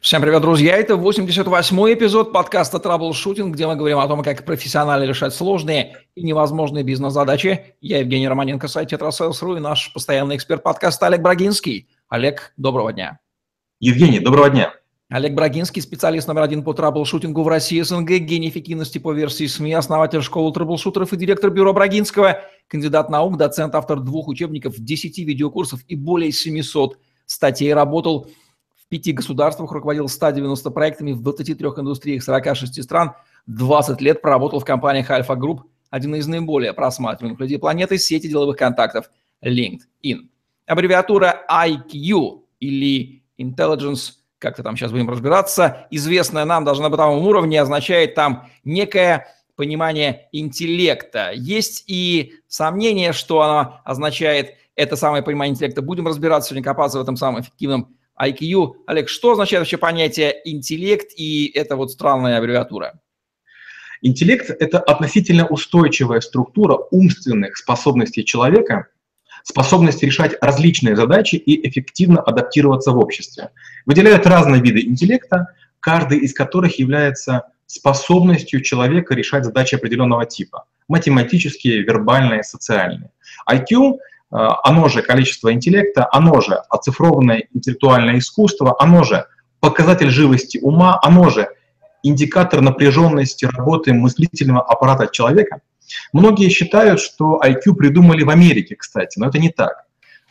Всем привет, друзья! Это 88-й эпизод подкаста «Troubleshooting», где мы говорим о том, как профессионально решать сложные и невозможные бизнес-задачи. Я Евгений Романенко, сайт «Tetrasales.ru» и наш постоянный эксперт подкаста Олег Брагинский. Олег, доброго дня! Евгений, доброго дня! Олег Брагинский, специалист номер один по troubleshooting у в России, СНГ, гений эффективности по версии СМИ, основатель школы troubleshooter ов и директор бюро Брагинского, кандидат наук, доцент, автор двух учебников, 10 видеокурсов и более 700 статей, работал пяти государствах, руководил 190 проектами в 23 индустриях 46 стран, 20 лет проработал в компаниях Альфа Групп, один из наиболее просматриваемых людей планеты, сети деловых контактов LinkedIn. Аббревиатура IQ или Intelligence, как-то там сейчас будем разбираться, известная нам даже на бытовом уровне, означает там некое понимание интеллекта. Есть и сомнение, что оно означает это самое понимание интеллекта. Будем разбираться сегодня, копаться в этом самом эффективном IQ. Олег, что означает вообще понятие интеллект и это вот странная аббревиатура? Интеллект – это относительно устойчивая структура умственных способностей человека, способность решать различные задачи и эффективно адаптироваться в обществе. Выделяют разные виды интеллекта, каждый из которых является способностью человека решать задачи определенного типа – математические, вербальные, социальные. IQ оно же количество интеллекта, оно же оцифрованное интеллектуальное искусство, оно же показатель живости ума, оно же индикатор напряженности работы мыслительного аппарата человека. Многие считают, что IQ придумали в Америке, кстати, но это не так.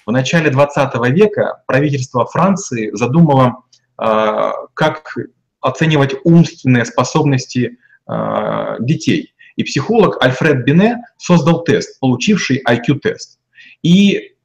В начале 20 века правительство Франции задумало, э, как оценивать умственные способности э, детей. И психолог Альфред Бине создал тест, получивший IQ-тест. И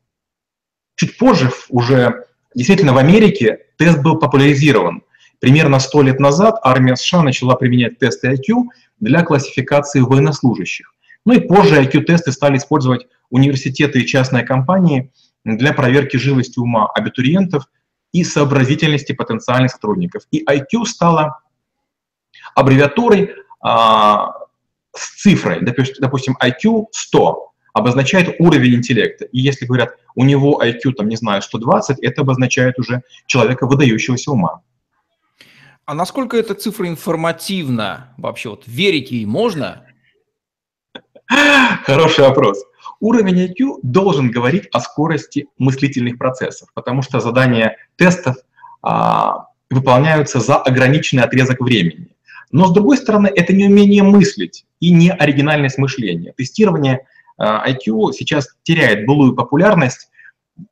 чуть позже, уже действительно в Америке, тест был популяризирован. Примерно сто лет назад армия США начала применять тесты IQ для классификации военнослужащих. Ну и позже IQ-тесты стали использовать университеты и частные компании для проверки живости ума абитуриентов и сообразительности потенциальных сотрудников. И IQ стала аббревиатурой а, с цифрой, допустим, IQ 100 обозначает уровень интеллекта. И если говорят, у него IQ, там, не знаю, 120, это обозначает уже человека выдающегося ума. А насколько эта цифра информативна вообще? Вот верить ей можно? Хороший вопрос. Уровень IQ должен говорить о скорости мыслительных процессов, потому что задания тестов а, выполняются за ограниченный отрезок времени. Но, с другой стороны, это не умение мыслить и не оригинальность мышления. Тестирование IQ сейчас теряет былую популярность,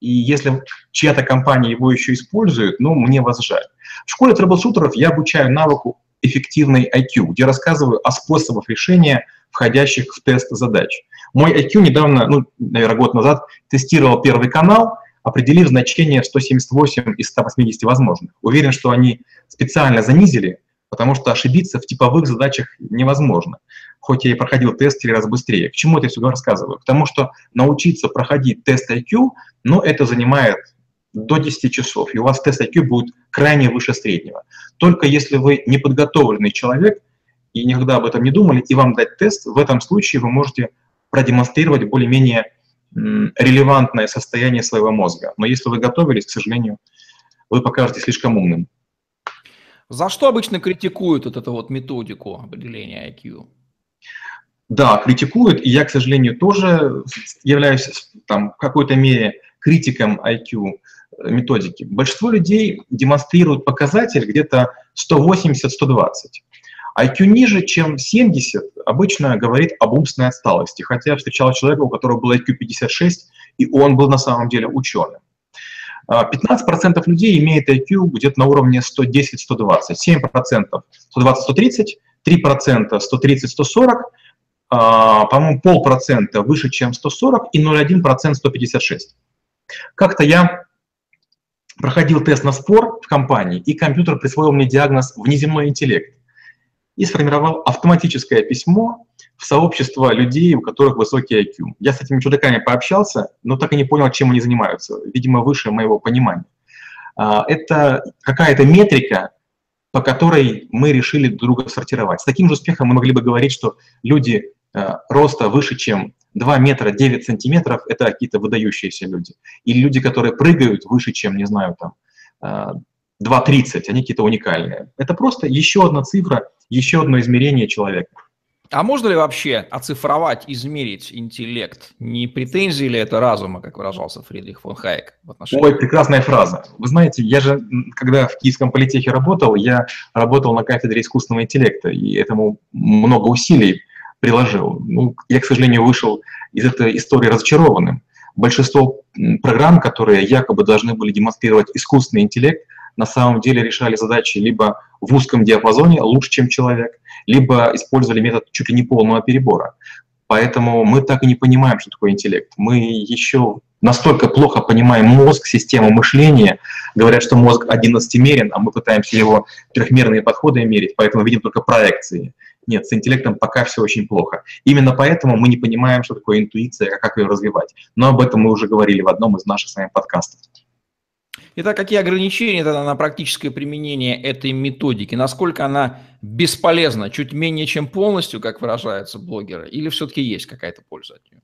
и если чья-то компания его еще использует, ну, мне вас жаль. В школе трэблшутеров я обучаю навыку эффективной IQ, где рассказываю о способах решения входящих в тест задач. Мой IQ недавно, ну, наверное, год назад, тестировал первый канал, определив значение 178 из 180 возможных. Уверен, что они специально занизили, потому что ошибиться в типовых задачах невозможно хоть я и проходил тест три раза быстрее. К чему это все рассказываю? К тому, что научиться проходить тест IQ, ну, это занимает до 10 часов, и у вас тест IQ будет крайне выше среднего. Только если вы неподготовленный человек и никогда об этом не думали, и вам дать тест, в этом случае вы можете продемонстрировать более-менее релевантное состояние своего мозга. Но если вы готовились, к сожалению, вы покажетесь слишком умным. За что обычно критикуют вот эту вот методику определения IQ? Да, критикуют, и я, к сожалению, тоже являюсь там, в какой-то мере критиком IQ э, методики. Большинство людей демонстрируют показатель где-то 180-120. IQ ниже, чем 70, обычно говорит об умственной отсталости, хотя я встречал человека, у которого был IQ 56, и он был на самом деле ученым. 15% людей имеет IQ где-то на уровне 110-120, 7% 120-130, 3% 130-140, а, по-моему, полпроцента выше, чем 140, и 0,1% 156. Как-то я проходил тест на спор в компании, и компьютер присвоил мне диагноз «внеземной интеллект» и сформировал автоматическое письмо в сообщество людей, у которых высокий IQ. Я с этими чудаками пообщался, но так и не понял, чем они занимаются. Видимо, выше моего понимания. А, это какая-то метрика, по которой мы решили друга сортировать. С таким же успехом мы могли бы говорить, что люди роста выше, чем 2 метра 9 сантиметров, это какие-то выдающиеся люди. Или люди, которые прыгают выше, чем, не знаю, там, 2.30, они какие-то уникальные. Это просто еще одна цифра, еще одно измерение человека. А можно ли вообще оцифровать, измерить интеллект? Не претензии ли это разума, как выражался Фридрих фон Хайек? В отношении... Ой, прекрасная фраза. Вы знаете, я же, когда в Киевском политехе работал, я работал на кафедре искусственного интеллекта, и этому много усилий приложил. Ну, я, к сожалению, вышел из этой истории разочарованным. Большинство программ, которые якобы должны были демонстрировать искусственный интеллект, на самом деле решали задачи либо в узком диапазоне, лучше, чем человек, либо использовали метод чуть ли не полного перебора. Поэтому мы так и не понимаем, что такое интеллект. Мы еще настолько плохо понимаем мозг, систему мышления. Говорят, что мозг 11-мерен, а мы пытаемся его трехмерные подходы мерить, поэтому видим только проекции. Нет, с интеллектом пока все очень плохо. Именно поэтому мы не понимаем, что такое интуиция, а как ее развивать. Но об этом мы уже говорили в одном из наших с вами подкастов. Итак, какие ограничения тогда на практическое применение этой методики? Насколько она бесполезна? Чуть менее, чем полностью, как выражаются блогеры? Или все-таки есть какая-то польза от нее?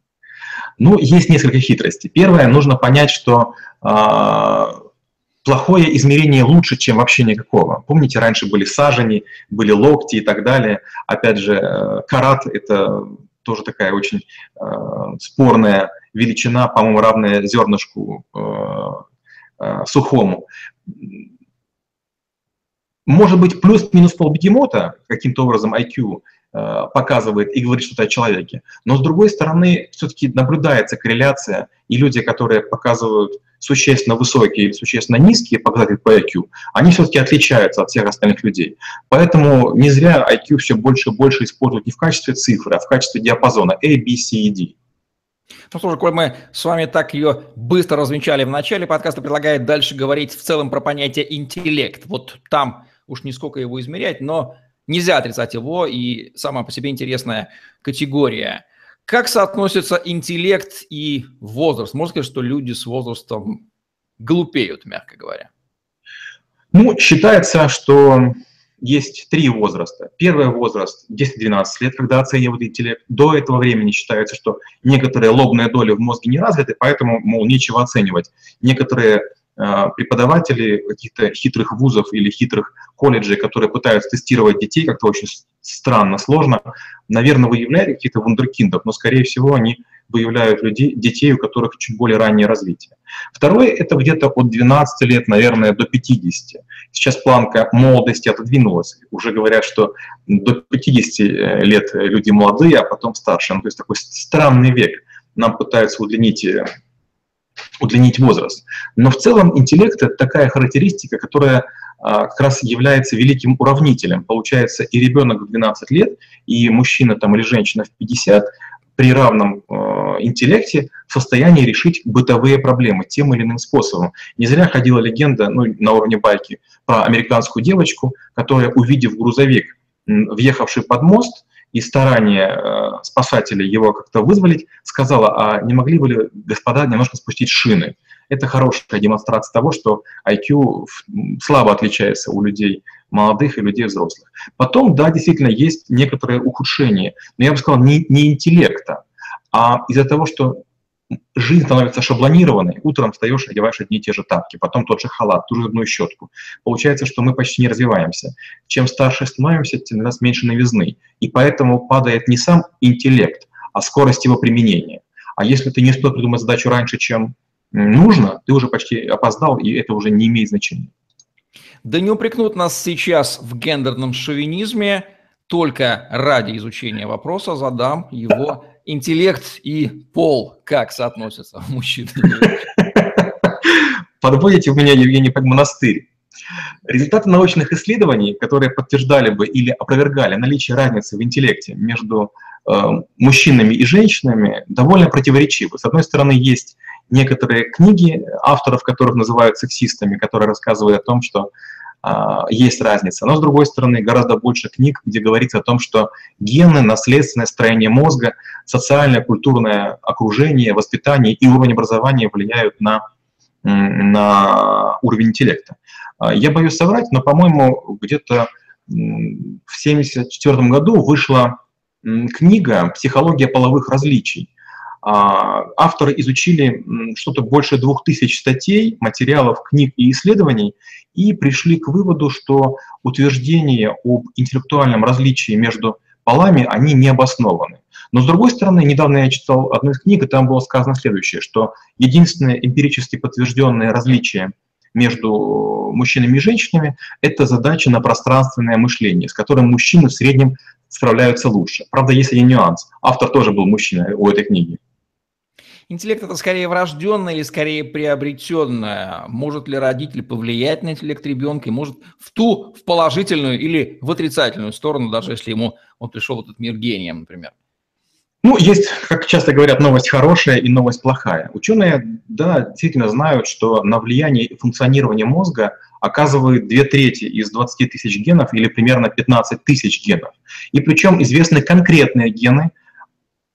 Ну, есть несколько хитростей. Первое, нужно понять, что э, плохое измерение лучше, чем вообще никакого. Помните, раньше были сажени, были локти и так далее. Опять же, э, карат – это тоже такая очень э, спорная величина, по-моему, равная зернышку э, Э, сухому. Может быть, плюс-минус полбегемота, каким-то образом IQ показывает и говорит что-то о человеке. Но с другой стороны, все-таки наблюдается корреляция, и люди, которые показывают существенно высокие или существенно низкие показатели по IQ, они все-таки отличаются от всех остальных людей. Поэтому не зря IQ все больше и больше используют не в качестве цифры, а в качестве диапазона A, B, C и D. Ну что ж, коль мы с вами так ее быстро развенчали в начале подкаста, предлагает дальше говорить в целом про понятие интеллект. Вот там уж не сколько его измерять, но нельзя отрицать его, и сама по себе интересная категория. Как соотносится интеллект и возраст? Можно сказать, что люди с возрастом глупеют, мягко говоря? Ну, считается, что есть три возраста. Первый возраст 10-12 лет, когда оценивают интеллект. До этого времени считается, что некоторые лобные доли в мозге не развиты, поэтому, мол, нечего оценивать. Некоторые преподаватели каких-то хитрых вузов или хитрых колледжей, которые пытаются тестировать детей как-то очень странно, сложно, наверное, выявляют каких-то вундеркиндов, но, скорее всего, они выявляют людей, детей, у которых чуть более раннее развитие. Второе – это где-то от 12 лет, наверное, до 50. Сейчас планка молодости отодвинулась. Уже говорят, что до 50 э, лет люди молодые, а потом старше. Ну, то есть такой странный век. Нам пытаются удлинить э, удлинить возраст. Но в целом интеллект – это такая характеристика, которая а, как раз является великим уравнителем. Получается, и ребенок в 12 лет, и мужчина там, или женщина в 50 при равном э, интеллекте в состоянии решить бытовые проблемы тем или иным способом. Не зря ходила легенда ну, на уровне байки про американскую девочку, которая, увидев грузовик, въехавший под мост, и старания э, спасателей его как-то вызволить, сказала, а не могли бы ли, господа, немножко спустить шины? Это хорошая демонстрация того, что IQ слабо отличается у людей молодых и людей взрослых. Потом, да, действительно, есть некоторые ухудшения, но я бы сказал, не, не интеллекта, а из-за того, что жизнь становится шаблонированной, утром встаешь, одеваешь одни и те же тапки, потом тот же халат, ту же зубную щетку. Получается, что мы почти не развиваемся. Чем старше становимся, тем у нас меньше новизны. И поэтому падает не сам интеллект, а скорость его применения. А если ты не успел придумать задачу раньше, чем нужно, ты уже почти опоздал, и это уже не имеет значения. Да не упрекнут нас сейчас в гендерном шовинизме, только ради изучения вопроса задам его интеллект и пол, как соотносятся мужчины Подводите у меня, Евгений, под монастырь. Результаты научных исследований, которые подтверждали бы или опровергали наличие разницы в интеллекте между э, мужчинами и женщинами, довольно противоречивы. С одной стороны, есть некоторые книги, авторов которых называют сексистами, которые рассказывают о том, что есть разница. Но, с другой стороны, гораздо больше книг, где говорится о том, что гены, наследственное строение мозга, социальное, культурное окружение, воспитание и уровень образования влияют на, на уровень интеллекта. А, я боюсь соврать, но, по-моему, где-то в 1974 году вышла книга «Психология половых различий». А, авторы изучили что-то больше двух тысяч статей, материалов, книг и исследований и пришли к выводу, что утверждения об интеллектуальном различии между полами, они не обоснованы. Но, с другой стороны, недавно я читал одну из книг, и там было сказано следующее, что единственное эмпирически подтвержденное различие между мужчинами и женщинами – это задача на пространственное мышление, с которым мужчины в среднем справляются лучше. Правда, есть один нюанс. Автор тоже был мужчина у этой книги. Интеллект это скорее врожденное или скорее приобретенное? Может ли родитель повлиять на интеллект ребенка и может в ту, в положительную или в отрицательную сторону, даже если ему он пришел в этот мир гением, например? Ну, есть, как часто говорят, новость хорошая и новость плохая. Ученые, да, действительно знают, что на влияние и функционирование мозга оказывают две трети из 20 тысяч генов или примерно 15 тысяч генов. И причем известны конкретные гены –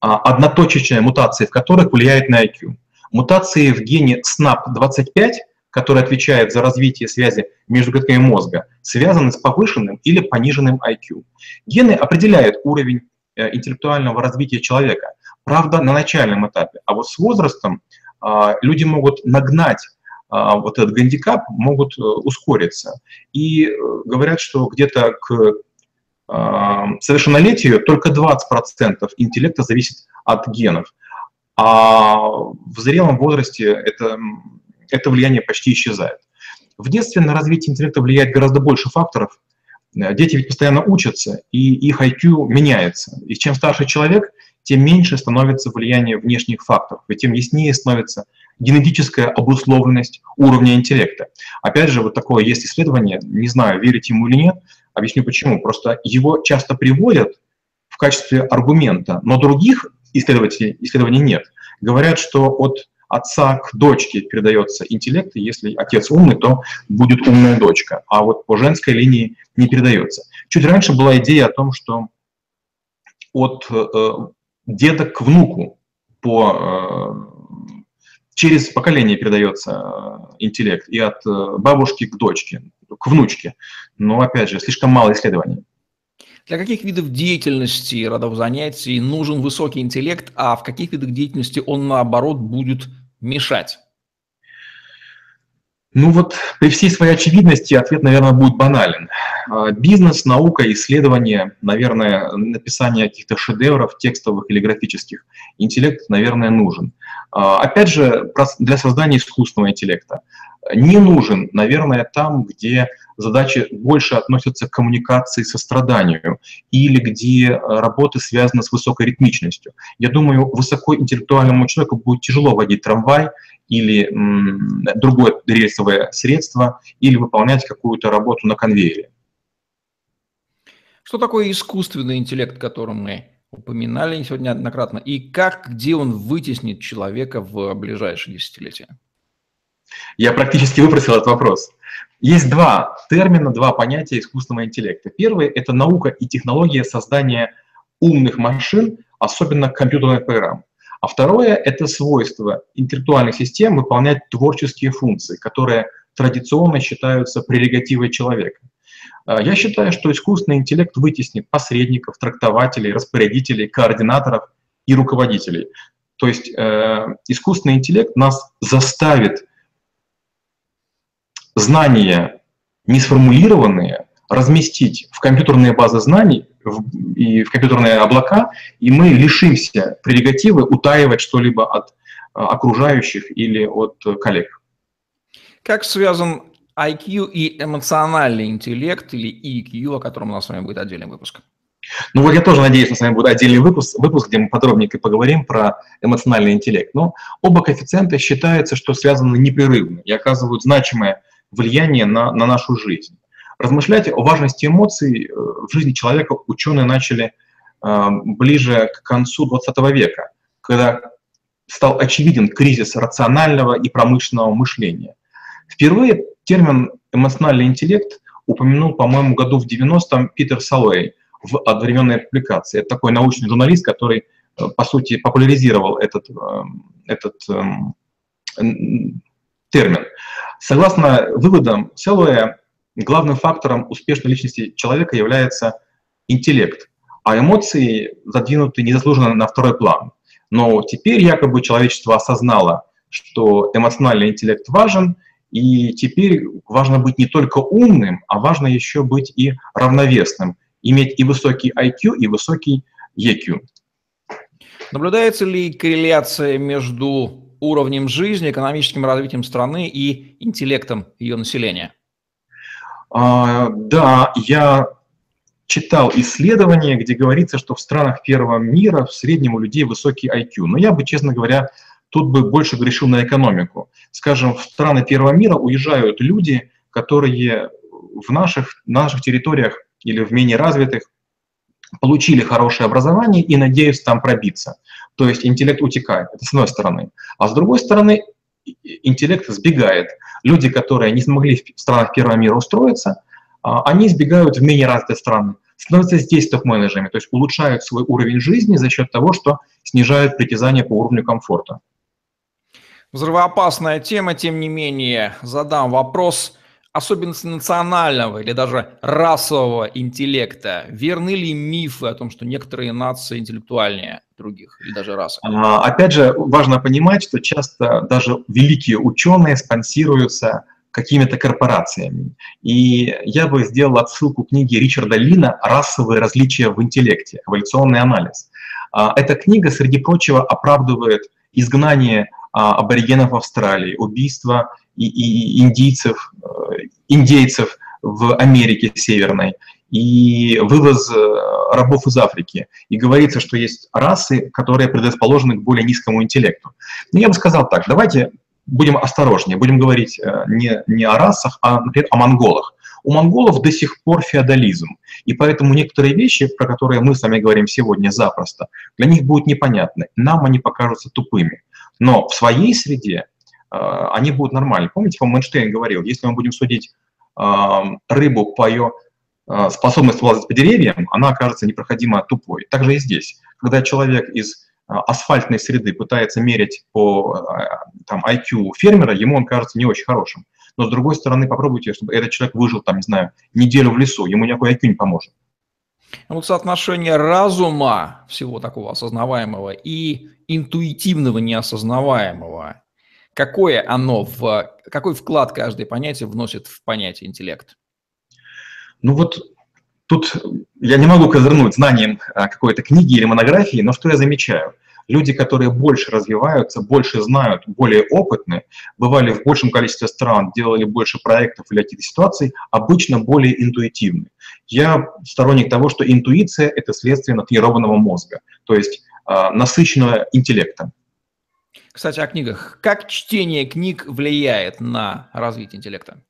а, одноточечная мутация в которых влияет на IQ. Мутации в гене SNAP25, который отвечает за развитие связи между клетками мозга, связаны с повышенным или пониженным IQ. Гены определяют уровень э, интеллектуального развития человека, правда, на начальном этапе. А вот с возрастом а, люди могут нагнать а, вот этот гандикап, могут э, ускориться. И э, говорят, что где-то к совершеннолетию только 20% интеллекта зависит от генов. А в зрелом возрасте это, это влияние почти исчезает. В детстве на развитие интеллекта влияет гораздо больше факторов. Дети ведь постоянно учатся, и их IQ меняется. И чем старше человек, тем меньше становится влияние внешних факторов, и тем яснее становится генетическая обусловленность уровня интеллекта. Опять же, вот такое есть исследование, не знаю, верить ему или нет, Объясню почему. Просто его часто приводят в качестве аргумента, но других исследователей, исследований нет. Говорят, что от отца к дочке передается интеллект, и если отец умный, то будет умная дочка, а вот по женской линии не передается. Чуть раньше была идея о том, что от э, деда к внуку по, э, через поколение передается э, интеллект, и от э, бабушки к дочке к внучке. Но, опять же, слишком мало исследований. Для каких видов деятельности, родов занятий нужен высокий интеллект, а в каких видах деятельности он, наоборот, будет мешать? Ну вот при всей своей очевидности ответ, наверное, будет банален. А, бизнес, наука, исследование, наверное, написание каких-то шедевров текстовых или графических, интеллект, наверное, нужен. А, опять же, для создания искусственного интеллекта не нужен, наверное, там, где задачи больше относятся к коммуникации состраданию или где э, работы связаны с высокой ритмичностью. Я думаю, высокоинтеллектуальному человеку будет тяжело водить трамвай или м, другое рельсовое средство, или выполнять какую-то работу на конвейере. Что такое искусственный интеллект, о котором мы упоминали сегодня неоднократно, и как, где он вытеснит человека в ближайшие десятилетия? Я практически выпросил этот вопрос. Есть два термина, два понятия искусственного интеллекта. Первый – это наука и технология создания умных машин, особенно компьютерных программ. А второе – это свойство интеллектуальных систем выполнять творческие функции, которые традиционно считаются прерогативой человека. А, я считаю, что искусственный интеллект вытеснит посредников, трактователей, распорядителей, координаторов и руководителей. То есть э, искусственный интеллект нас заставит знания не сформулированные разместить в компьютерные базы знаний и в компьютерные облака, и мы лишимся прерогативы утаивать что-либо от а, окружающих или от коллег. Как связан IQ и эмоциональный интеллект или EQ, о котором у нас с вами будет отдельный выпуск? Ну вот я тоже надеюсь, что с вами будет отдельный выпуск, выпуск, где мы подробнее поговорим про эмоциональный интеллект. Но оба коэффициента считается, что связаны непрерывно и оказывают значимое влияние на, на нашу жизнь. Размышлять о важности эмоций э, в жизни человека ученые начали э, ближе к концу 20 века, когда стал очевиден кризис рационального и промышленного мышления. Впервые термин «эмоциональный интеллект» упомянул, по-моему, году в 90-м Питер Салуэй в одновременной публикации. Это такой научный журналист, который, э, по сути, популяризировал этот, этот эм, термин. Согласно выводам Селуэя, главным фактором успешной личности человека является интеллект, а эмоции задвинуты незаслуженно на второй план. Но теперь якобы человечество осознало, что эмоциональный интеллект важен, и теперь важно быть не только умным, а важно еще быть и равновесным, иметь и высокий IQ, и высокий EQ. Наблюдается ли корреляция между уровнем жизни, экономическим развитием страны и интеллектом ее населения? А, да, я читал исследования, где говорится, что в странах первого мира в среднем у людей высокий IQ. Но я бы, честно говоря, тут бы больше грешил на экономику. Скажем, в страны первого мира уезжают люди, которые в наших, на наших территориях или в менее развитых получили хорошее образование и надеются там пробиться. То есть интеллект утекает, это с одной стороны. А с другой стороны, интеллект сбегает. Люди, которые не смогли в странах первого мира устроиться, а, они сбегают в менее развитые страны, становятся здесь топ-менеджерами, то есть улучшают свой уровень жизни за счет того, что снижают притязания по уровню комфорта. Взрывоопасная тема, тем не менее, задам вопрос особенности национального или даже расового интеллекта. Верны ли мифы о том, что некоторые нации интеллектуальнее других или даже расы? А, опять же, важно понимать, что часто даже великие ученые спонсируются какими-то корпорациями. И я бы сделал отсылку к книге Ричарда Лина «Расовые различия в интеллекте. Эволюционный анализ». А, эта книга, среди прочего, оправдывает изгнание аборигенов Австралии, убийство и, и индийцев, э, индейцев в Америке Северной и вывоз э, рабов из Африки. И говорится, что есть расы, которые предрасположены к более низкому интеллекту. Но я бы сказал так, давайте будем осторожнее, будем говорить э, не, не о расах, а, например, о монголах. У монголов до сих пор феодализм, и поэтому некоторые вещи, про которые мы с вами говорим сегодня запросто, для них будут непонятны, нам они покажутся тупыми. Но в своей среде э, они будут нормальны. Помните, по Эйнштейн говорил, если мы будем судить э, рыбу по ее э, способности лазать по деревьям, она окажется непроходимо тупой. Также и здесь. Когда человек из асфальтной среды пытается мерить по там, IQ фермера, ему он кажется не очень хорошим. Но с другой стороны, попробуйте, чтобы этот человек выжил, там, не знаю, неделю в лесу, ему никакой IQ не поможет. Вот соотношение разума, всего такого осознаваемого, и интуитивного неосознаваемого, какое оно, в, какой вклад каждое понятие вносит в понятие интеллект? Ну вот тут я не могу козырнуть знанием а, какой-то книги или монографии, но что я замечаю? Люди, которые больше развиваются, больше знают, более опытны, бывали в большем количестве стран, делали больше проектов или каких-то ситуаций, обычно более интуитивны. Я сторонник того, что интуиция – это следствие натренированного мозга, то есть э, насыщенного интеллекта. Кстати, о книгах. Как чтение книг влияет на развитие интеллекта?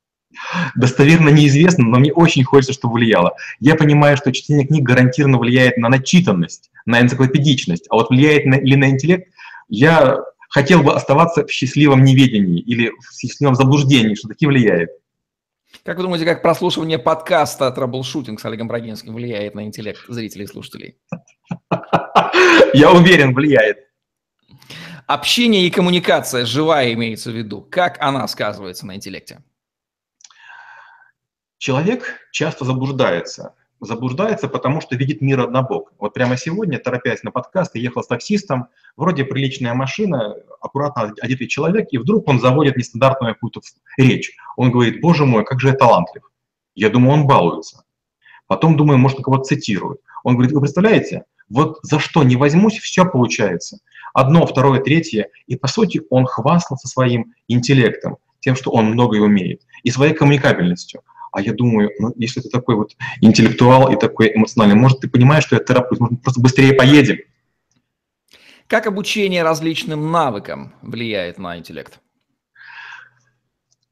Достоверно неизвестно, но мне очень хочется, чтобы влияло. Я понимаю, что чтение книг гарантированно влияет на начитанность, на энциклопедичность, а вот влияет на, ли на интеллект, я хотел бы оставаться в счастливом неведении или в счастливом заблуждении, что таки влияет. Как вы думаете, как прослушивание подкаста «Траблшутинг» с Олегом Брагинским влияет на интеллект зрителей и слушателей? Я уверен, влияет. Общение и коммуникация, живая имеется в виду, как она сказывается на интеллекте? Человек часто заблуждается. Заблуждается, потому что видит мир однобок. Вот прямо сегодня, торопясь на подкаст, я ехал с таксистом, вроде приличная машина, аккуратно одетый человек, и вдруг он заводит нестандартную какую-то речь. Он говорит, боже мой, как же я талантлив. Я думаю, он балуется. Потом думаю, может, кого-то цитирует. Он говорит, вы представляете, вот за что не возьмусь, все получается. Одно, второе, третье. И, по сути, он хвастался своим интеллектом, тем, что он многое умеет, и своей коммуникабельностью. А я думаю, ну, если ты такой вот интеллектуал и такой эмоциональный, может, ты понимаешь, что я терапевт, может, просто быстрее поедем. Как обучение различным навыкам влияет на интеллект?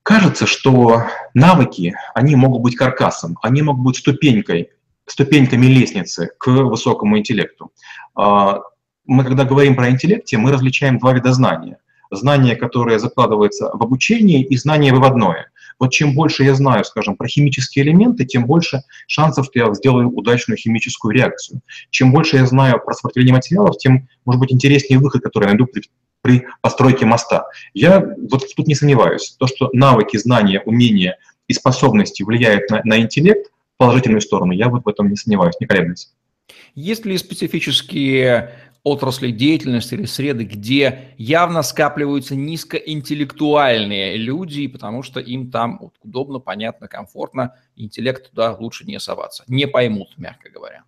Кажется, что навыки, они могут быть каркасом, они могут быть ступенькой, ступеньками лестницы к высокому интеллекту. А, мы, когда говорим про интеллекте, мы различаем два вида знания. Знание, которое закладывается в обучении, и знание выводное. Вот чем больше я знаю, скажем, про химические элементы, тем больше шансов, что я сделаю удачную химическую реакцию. Чем больше я знаю про сопротивление материалов, тем, может быть, интереснее выход, который я найду при, при постройке моста. Я вот тут не сомневаюсь. То, что навыки, знания, умения и способности влияют на, на интеллект в положительную сторону, я вот в этом не сомневаюсь, не колеблюсь. Есть ли специфические отрасли деятельности или среды, где явно скапливаются низкоинтеллектуальные люди, потому что им там удобно, понятно, комфортно, интеллект туда лучше не соваться. Не поймут, мягко говоря.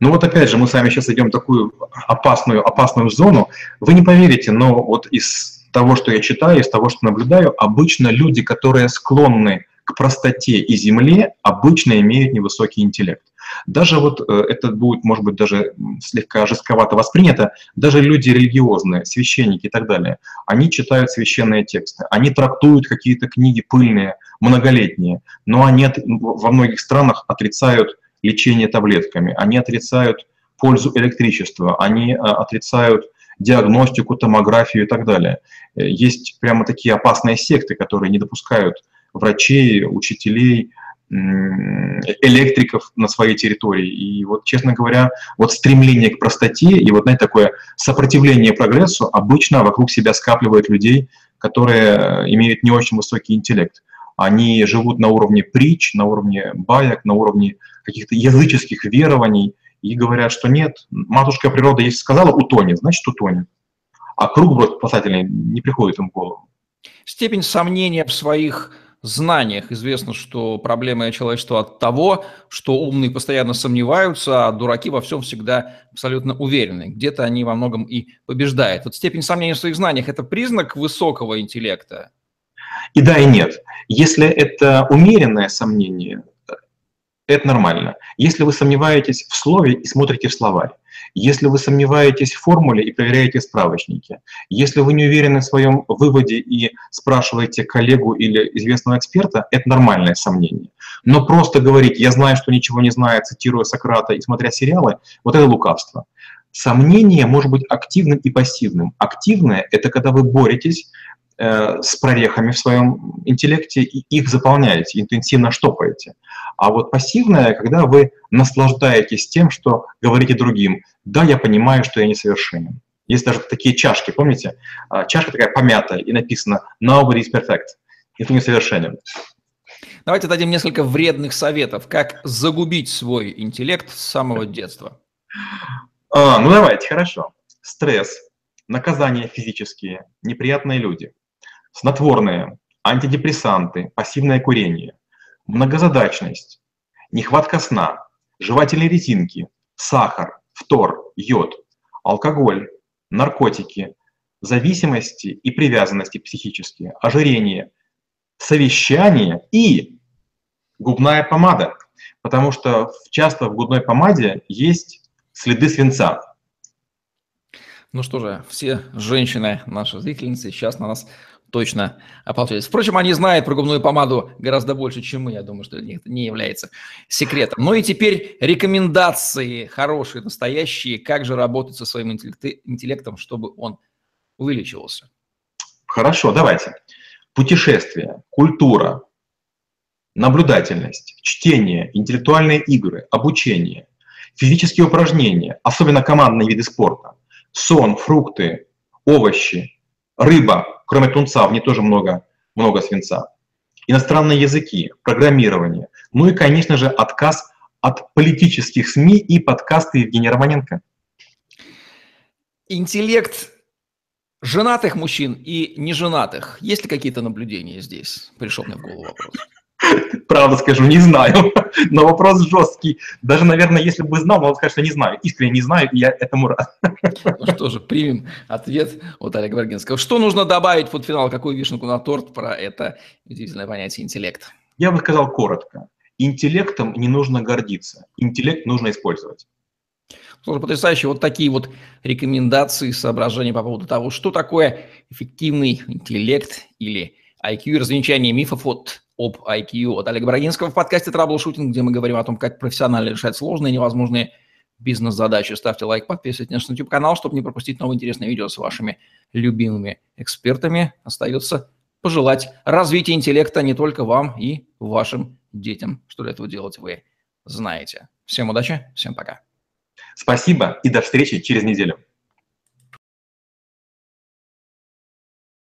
Ну вот опять же, мы с вами сейчас идем в такую опасную, опасную зону. Вы не поверите, но вот из того, что я читаю, из того, что наблюдаю, обычно люди, которые склонны к простоте и земле, обычно имеют невысокий интеллект. Даже вот э, это будет, может быть, даже слегка жестковато воспринято, даже люди религиозные, священники и так далее, они читают священные тексты, они трактуют какие-то книги пыльные, многолетние, но они во многих странах отрицают лечение таблетками, они отрицают пользу электричества, они э, отрицают диагностику, томографию и так далее. Э, есть прямо такие опасные секты, которые не допускают врачей, учителей, электриков на своей территории. И вот, честно говоря, вот стремление к простоте и вот, знаете, такое сопротивление прогрессу обычно вокруг себя скапливает людей, которые э, имеют не очень высокий интеллект. Они живут на уровне притч, на уровне баек, на уровне каких-то языческих верований и говорят, что нет, матушка природа, если сказала утонет, значит утонет. А круг спасательный не приходит им в голову. Степень сомнения в своих знаниях. Известно, что проблема человечества от того, что умные постоянно сомневаются, а дураки во всем всегда абсолютно уверены. Где-то они во многом и побеждают. Вот степень сомнения в своих знаниях – это признак высокого интеллекта? И да, и нет. Если это умеренное сомнение, это нормально. Если вы сомневаетесь в слове и смотрите в словарь, если вы сомневаетесь в формуле и проверяете справочники, если вы не уверены в своем выводе и спрашиваете коллегу или известного эксперта, это нормальное сомнение. Но просто говорить «я знаю, что ничего не знаю», цитируя Сократа и смотря сериалы, вот это лукавство. Сомнение может быть активным и пассивным. Активное – это когда вы боретесь Э, с прорехами в своем интеллекте и их заполняете, интенсивно штопаете. А вот пассивное, когда вы наслаждаетесь тем, что говорите другим, да, я понимаю, что я несовершенен. Есть даже такие чашки, помните? А, чашка такая помятая, и написано «Nobody is perfect». Никто не совершенен. Давайте дадим несколько вредных советов, как загубить свой интеллект с самого детства. А, ну давайте, хорошо. Стресс, наказания физические, неприятные люди – снотворные, антидепрессанты, пассивное курение, многозадачность, нехватка сна, жевательные резинки, сахар, фтор, йод, алкоголь, наркотики, зависимости и привязанности психические, ожирение, совещание и губная помада, потому что часто в губной помаде есть следы свинца. Ну что же, все женщины, наши зрительницы, сейчас на нас точно ополчались. Впрочем, они знают про губную помаду гораздо больше, чем мы. Я думаю, что это не является секретом. Ну и теперь рекомендации хорошие, настоящие, как же работать со своим интеллектом, чтобы он увеличивался. Хорошо, давайте. Путешествия, культура, наблюдательность, чтение, интеллектуальные игры, обучение, физические упражнения, особенно командные виды спорта, сон, фрукты, овощи, рыба, кроме тунца, в ней тоже много, много свинца. Иностранные языки, программирование. Ну и, конечно же, отказ от политических СМИ и подкасты Евгения Романенко. Интеллект женатых мужчин и неженатых. Есть ли какие-то наблюдения здесь? Пришел мне в голову вопрос. Правда скажу, не знаю. Но вопрос жесткий. Даже, наверное, если бы знал, могу сказать, что не знаю. Искренне не знаю, и я этому рад. Ну что же, примем ответ от Олега Варгинского. Что нужно добавить в финал? Какую вишенку на торт про это удивительное понятие интеллект? Я бы сказал коротко. Интеллектом не нужно гордиться. Интеллект нужно использовать. Слушай, потрясающе. Вот такие вот рекомендации, соображения по поводу того, что такое эффективный интеллект или IQ, развенчание мифов от об IQ от Олега Брагинского в подкасте «Траблшутинг», где мы говорим о том, как профессионально решать сложные невозможные бизнес-задачи. Ставьте лайк, подписывайтесь на YouTube-канал, чтобы не пропустить новые интересные видео с вашими любимыми экспертами. Остается пожелать развития интеллекта не только вам и вашим детям. Что для этого делать, вы знаете. Всем удачи, всем пока. Спасибо и до встречи через неделю.